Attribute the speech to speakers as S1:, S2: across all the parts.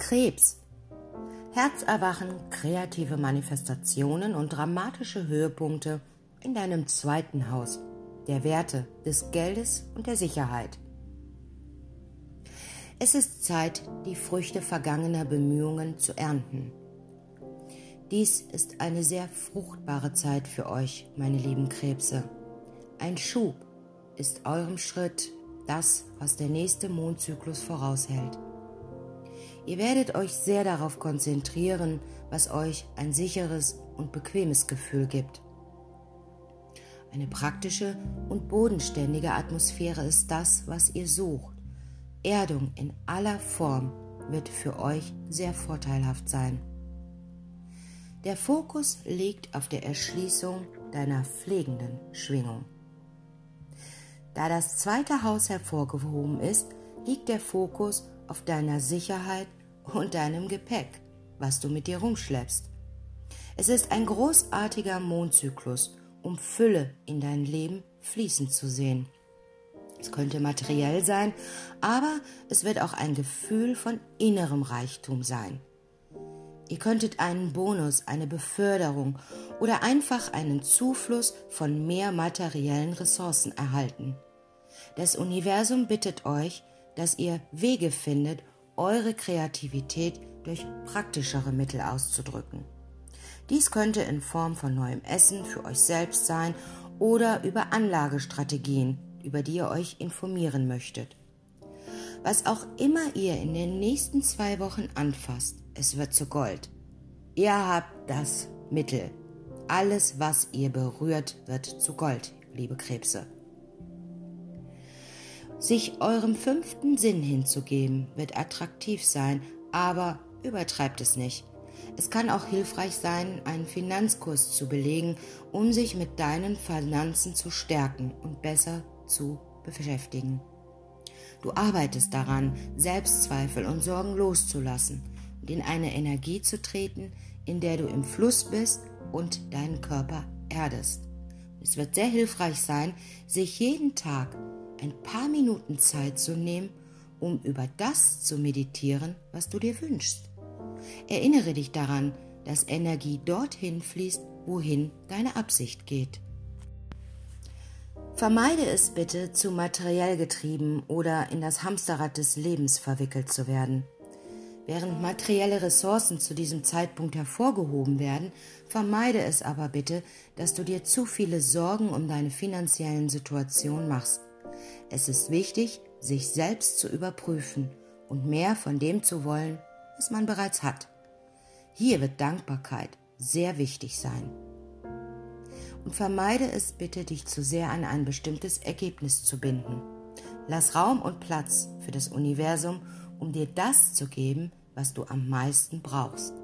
S1: Krebs. Herzerwachen, kreative Manifestationen und dramatische Höhepunkte in deinem zweiten Haus, der Werte, des Geldes und der Sicherheit. Es ist Zeit, die Früchte vergangener Bemühungen zu ernten. Dies ist eine sehr fruchtbare Zeit für euch, meine lieben Krebse. Ein Schub ist eurem Schritt das, was der nächste Mondzyklus voraushält. Ihr werdet euch sehr darauf konzentrieren, was euch ein sicheres und bequemes Gefühl gibt. Eine praktische und bodenständige Atmosphäre ist das, was ihr sucht. Erdung in aller Form wird für euch sehr vorteilhaft sein. Der Fokus liegt auf der Erschließung deiner pflegenden Schwingung. Da das zweite Haus hervorgehoben ist, liegt der Fokus auf deiner Sicherheit und deinem Gepäck, was du mit dir rumschleppst. Es ist ein großartiger Mondzyklus, um Fülle in dein Leben fließen zu sehen. Es könnte materiell sein, aber es wird auch ein Gefühl von innerem Reichtum sein. Ihr könntet einen Bonus, eine Beförderung oder einfach einen Zufluss von mehr materiellen Ressourcen erhalten. Das Universum bittet euch, dass ihr Wege findet, eure Kreativität durch praktischere Mittel auszudrücken. Dies könnte in Form von neuem Essen für euch selbst sein oder über Anlagestrategien, über die ihr euch informieren möchtet. Was auch immer ihr in den nächsten zwei Wochen anfasst, es wird zu Gold. Ihr habt das Mittel. Alles, was ihr berührt, wird zu Gold, liebe Krebse. Sich eurem fünften Sinn hinzugeben, wird attraktiv sein, aber übertreibt es nicht. Es kann auch hilfreich sein, einen Finanzkurs zu belegen, um sich mit deinen Finanzen zu stärken und besser zu beschäftigen. Du arbeitest daran, Selbstzweifel und Sorgen loszulassen und in eine Energie zu treten, in der du im Fluss bist und deinen Körper erdest. Es wird sehr hilfreich sein, sich jeden Tag ein paar Minuten Zeit zu nehmen, um über das zu meditieren, was du dir wünschst. Erinnere dich daran, dass Energie dorthin fließt, wohin deine Absicht geht. Vermeide es bitte, zu materiell getrieben oder in das Hamsterrad des Lebens verwickelt zu werden. Während materielle Ressourcen zu diesem Zeitpunkt hervorgehoben werden, vermeide es aber bitte, dass du dir zu viele Sorgen um deine finanziellen Situation machst. Es ist wichtig, sich selbst zu überprüfen und mehr von dem zu wollen, was man bereits hat. Hier wird Dankbarkeit sehr wichtig sein. Und vermeide es bitte, dich zu sehr an ein bestimmtes Ergebnis zu binden. Lass Raum und Platz für das Universum, um dir das zu geben, was du am meisten brauchst.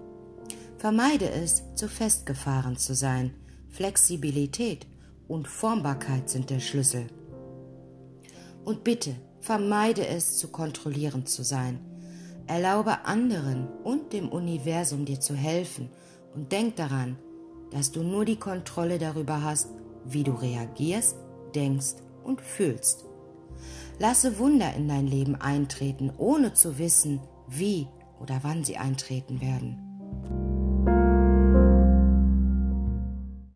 S1: Vermeide es, zu festgefahren zu sein. Flexibilität und Formbarkeit sind der Schlüssel. Und bitte, vermeide es, zu kontrollierend zu sein. Erlaube anderen und dem Universum dir zu helfen und denk daran, dass du nur die Kontrolle darüber hast, wie du reagierst, denkst und fühlst. Lasse Wunder in dein Leben eintreten, ohne zu wissen, wie oder wann sie eintreten werden.